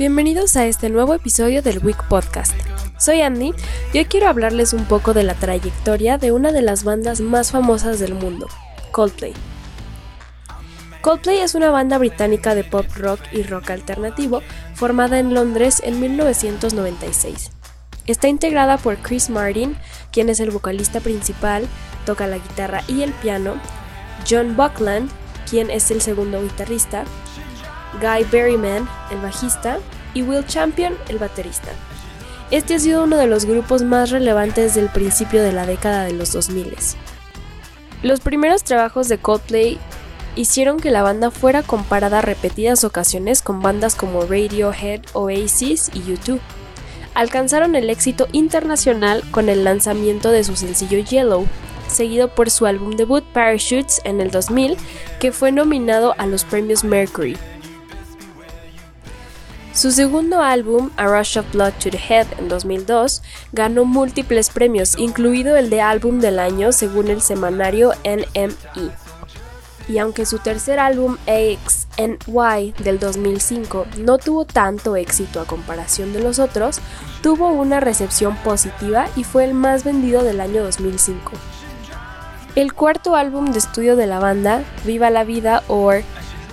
Bienvenidos a este nuevo episodio del Week Podcast. Soy Andy y hoy quiero hablarles un poco de la trayectoria de una de las bandas más famosas del mundo, Coldplay. Coldplay es una banda británica de pop rock y rock alternativo formada en Londres en 1996. Está integrada por Chris Martin, quien es el vocalista principal, toca la guitarra y el piano, John Buckland, quien es el segundo guitarrista, Guy Berryman, el bajista, y Will Champion, el baterista. Este ha sido uno de los grupos más relevantes del principio de la década de los 2000. Los primeros trabajos de Coldplay hicieron que la banda fuera comparada repetidas ocasiones con bandas como Radiohead, Oasis y U2. Alcanzaron el éxito internacional con el lanzamiento de su sencillo Yellow, seguido por su álbum debut Parachutes en el 2000, que fue nominado a los premios Mercury, su segundo álbum, A Rush of Blood to the Head, en 2002, ganó múltiples premios, incluido el de Álbum del Año según el semanario NME. Y aunque su tercer álbum, AXNY, del 2005, no tuvo tanto éxito a comparación de los otros, tuvo una recepción positiva y fue el más vendido del año 2005. El cuarto álbum de estudio de la banda, Viva la Vida o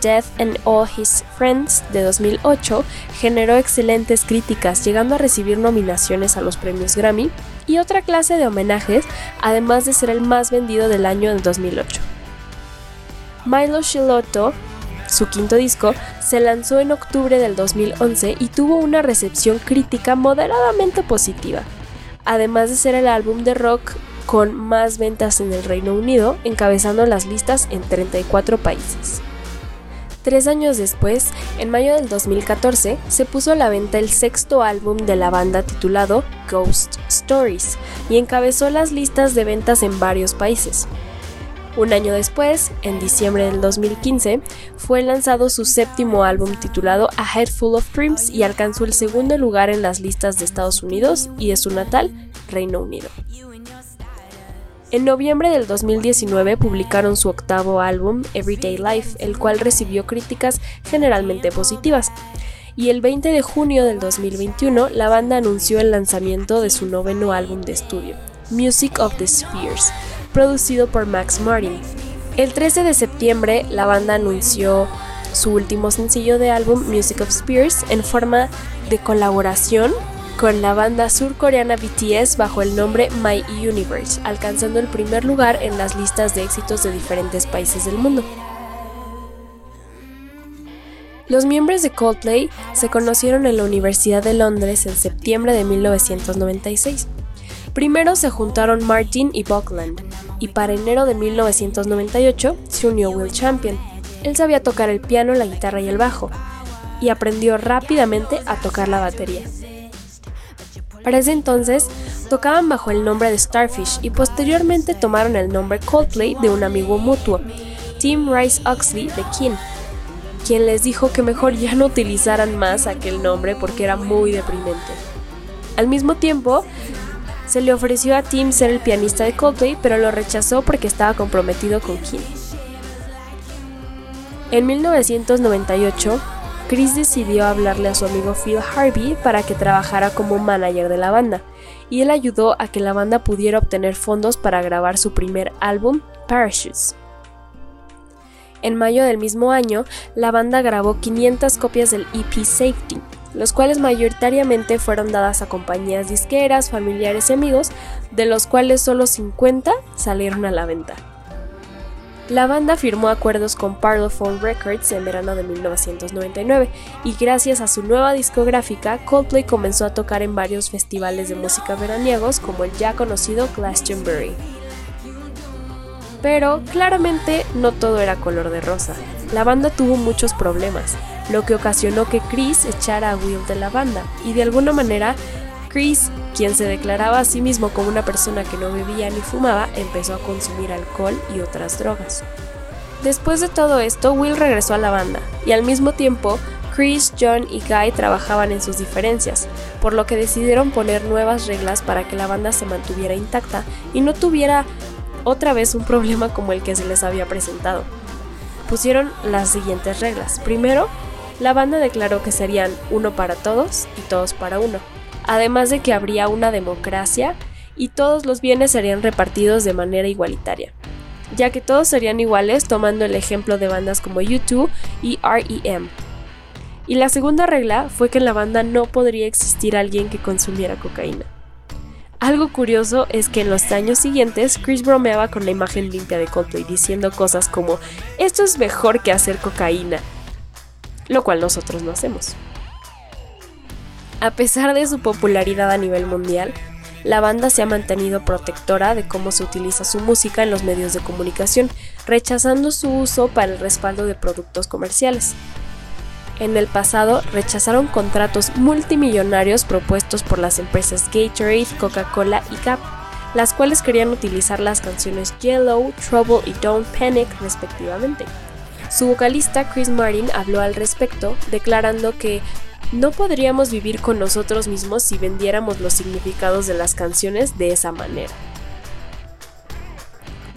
Death and All His Friends de 2008 generó excelentes críticas, llegando a recibir nominaciones a los premios Grammy y otra clase de homenajes, además de ser el más vendido del año en 2008. Milo Shilotto, su quinto disco, se lanzó en octubre del 2011 y tuvo una recepción crítica moderadamente positiva, además de ser el álbum de rock con más ventas en el Reino Unido, encabezando las listas en 34 países. Tres años después, en mayo del 2014, se puso a la venta el sexto álbum de la banda titulado Ghost Stories y encabezó las listas de ventas en varios países. Un año después, en diciembre del 2015, fue lanzado su séptimo álbum titulado A Head Full of Dreams y alcanzó el segundo lugar en las listas de Estados Unidos y de su natal, Reino Unido. En noviembre del 2019 publicaron su octavo álbum, Everyday Life, el cual recibió críticas generalmente positivas. Y el 20 de junio del 2021, la banda anunció el lanzamiento de su noveno álbum de estudio, Music of the Spheres, producido por Max Martin. El 13 de septiembre, la banda anunció su último sencillo de álbum, Music of Spheres, en forma de colaboración con la banda surcoreana BTS bajo el nombre My Universe, alcanzando el primer lugar en las listas de éxitos de diferentes países del mundo. Los miembros de Coldplay se conocieron en la Universidad de Londres en septiembre de 1996. Primero se juntaron Martin y Buckland, y para enero de 1998 se unió Will Champion. Él sabía tocar el piano, la guitarra y el bajo, y aprendió rápidamente a tocar la batería. Para ese entonces, tocaban bajo el nombre de Starfish y posteriormente tomaron el nombre Coldplay de un amigo mutuo, Tim Rice Oxley de King, quien les dijo que mejor ya no utilizaran más aquel nombre porque era muy deprimente. Al mismo tiempo, se le ofreció a Tim ser el pianista de Coldplay, pero lo rechazó porque estaba comprometido con King. En 1998, Chris decidió hablarle a su amigo Phil Harvey para que trabajara como manager de la banda, y él ayudó a que la banda pudiera obtener fondos para grabar su primer álbum, Parachutes. En mayo del mismo año, la banda grabó 500 copias del EP Safety, los cuales mayoritariamente fueron dadas a compañías disqueras, familiares y amigos, de los cuales solo 50 salieron a la venta. La banda firmó acuerdos con Parlophone Records en verano de 1999 y gracias a su nueva discográfica, Coldplay comenzó a tocar en varios festivales de música veraniegos como el ya conocido Glastonbury. Pero claramente no todo era color de rosa. la banda tuvo muchos problemas, lo que ocasionó que Chris echara a Will de la banda, y de alguna manera, Chris, quien se declaraba a sí mismo como una persona que no bebía ni fumaba, empezó a consumir alcohol y otras drogas. Después de todo esto, Will regresó a la banda, y al mismo tiempo, Chris, John y Guy trabajaban en sus diferencias, por lo que decidieron poner nuevas reglas para que la banda se mantuviera intacta y no tuviera otra vez un problema como el que se les había presentado. Pusieron las siguientes reglas. Primero, la banda declaró que serían uno para todos y todos para uno, además de que habría una democracia y todos los bienes serían repartidos de manera igualitaria, ya que todos serían iguales tomando el ejemplo de bandas como U2 y REM. Y la segunda regla fue que en la banda no podría existir alguien que consumiera cocaína. Algo curioso es que en los años siguientes Chris bromeaba con la imagen limpia de Coldplay diciendo cosas como esto es mejor que hacer cocaína, lo cual nosotros no hacemos. A pesar de su popularidad a nivel mundial, la banda se ha mantenido protectora de cómo se utiliza su música en los medios de comunicación, rechazando su uso para el respaldo de productos comerciales. En el pasado rechazaron contratos multimillonarios propuestos por las empresas Gatorade, Coca-Cola y Gap, las cuales querían utilizar las canciones Yellow, Trouble y Don't Panic respectivamente. Su vocalista Chris Martin habló al respecto, declarando que no podríamos vivir con nosotros mismos si vendiéramos los significados de las canciones de esa manera.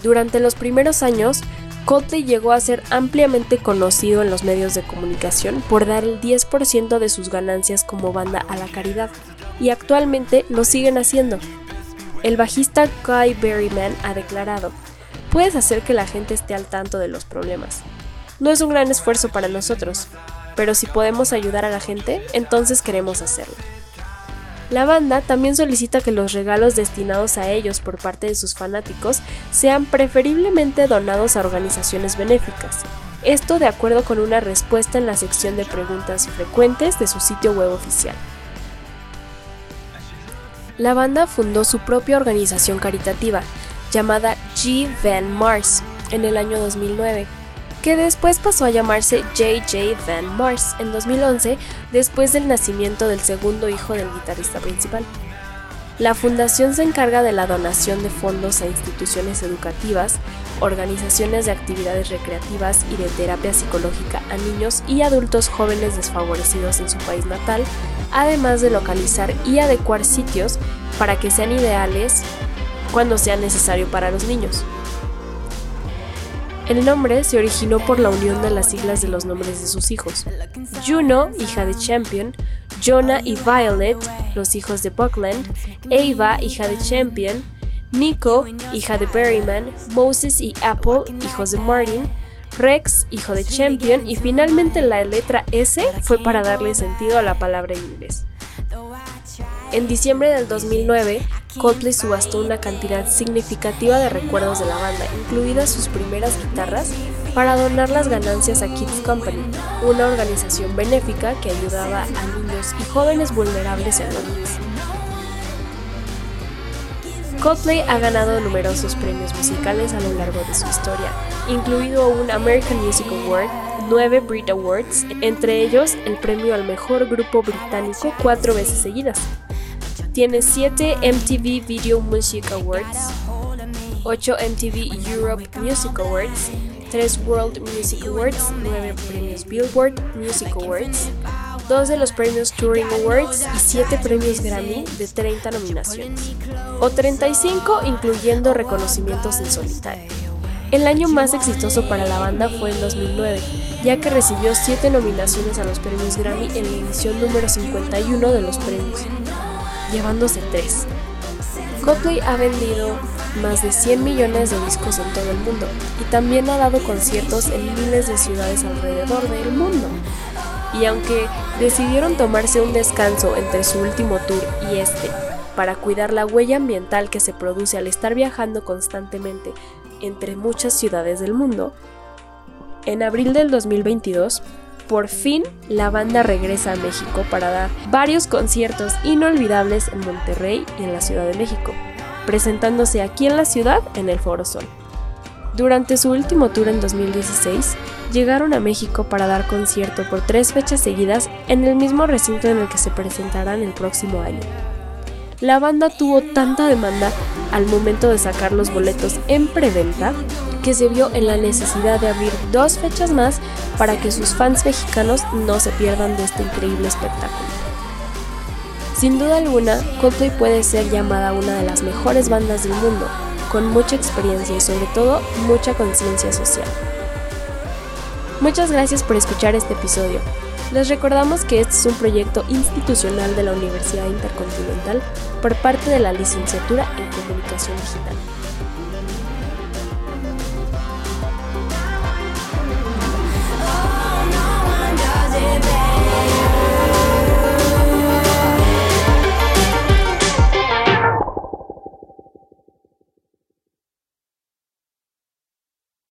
Durante los primeros años, Coldplay llegó a ser ampliamente conocido en los medios de comunicación por dar el 10% de sus ganancias como banda a la caridad, y actualmente lo siguen haciendo. El bajista Guy Berryman ha declarado, puedes hacer que la gente esté al tanto de los problemas. No es un gran esfuerzo para nosotros, pero si podemos ayudar a la gente, entonces queremos hacerlo. La banda también solicita que los regalos destinados a ellos por parte de sus fanáticos sean preferiblemente donados a organizaciones benéficas. Esto de acuerdo con una respuesta en la sección de preguntas frecuentes de su sitio web oficial. La banda fundó su propia organización caritativa, llamada G. Van Mars, en el año 2009 que después pasó a llamarse J.J. Van Mars en 2011 después del nacimiento del segundo hijo del guitarrista principal. La fundación se encarga de la donación de fondos a instituciones educativas, organizaciones de actividades recreativas y de terapia psicológica a niños y adultos jóvenes desfavorecidos en su país natal, además de localizar y adecuar sitios para que sean ideales cuando sea necesario para los niños. El nombre se originó por la unión de las siglas de los nombres de sus hijos. Juno, hija de Champion, Jonah y Violet, los hijos de Buckland, Ava, hija de Champion, Nico, hija de Berryman, Moses y Apple, hijos de Martin, Rex, hijo de Champion, y finalmente la letra S fue para darle sentido a la palabra en inglés. En diciembre del 2009, Coldplay subastó una cantidad significativa de recuerdos de la banda, incluidas sus primeras guitarras, para donar las ganancias a Kids Company, una organización benéfica que ayudaba a niños y jóvenes vulnerables en Londres. Coldplay ha ganado numerosos premios musicales a lo largo de su historia, incluido un American Music Award, nueve Brit Awards, entre ellos el premio al mejor grupo británico cuatro veces seguidas. Tiene 7 MTV Video Music Awards, 8 MTV Europe Music Awards, 3 World Music Awards, 9 premios Billboard Music Awards, 2 de los premios Touring Awards y 7 premios Grammy de 30 nominaciones, o 35 incluyendo reconocimientos en solitario. El año más exitoso para la banda fue en 2009, ya que recibió 7 nominaciones a los premios Grammy en la edición número 51 de los premios llevándose tres. Coldplay ha vendido más de 100 millones de discos en todo el mundo y también ha dado conciertos en miles de ciudades alrededor del mundo. Y aunque decidieron tomarse un descanso entre su último tour y este para cuidar la huella ambiental que se produce al estar viajando constantemente entre muchas ciudades del mundo, en abril del 2022 por fin la banda regresa a México para dar varios conciertos inolvidables en Monterrey y en la Ciudad de México, presentándose aquí en la ciudad en el Foro Sol. Durante su último tour en 2016, llegaron a México para dar concierto por tres fechas seguidas en el mismo recinto en el que se presentarán el próximo año. La banda tuvo tanta demanda al momento de sacar los boletos en preventa que se vio en la necesidad de abrir dos fechas más para que sus fans mexicanos no se pierdan de este increíble espectáculo. Sin duda alguna, Coldplay puede ser llamada una de las mejores bandas del mundo, con mucha experiencia y sobre todo mucha conciencia social. Muchas gracias por escuchar este episodio. Les recordamos que este es un proyecto institucional de la Universidad Intercontinental por parte de la Licenciatura en Comunicación Digital.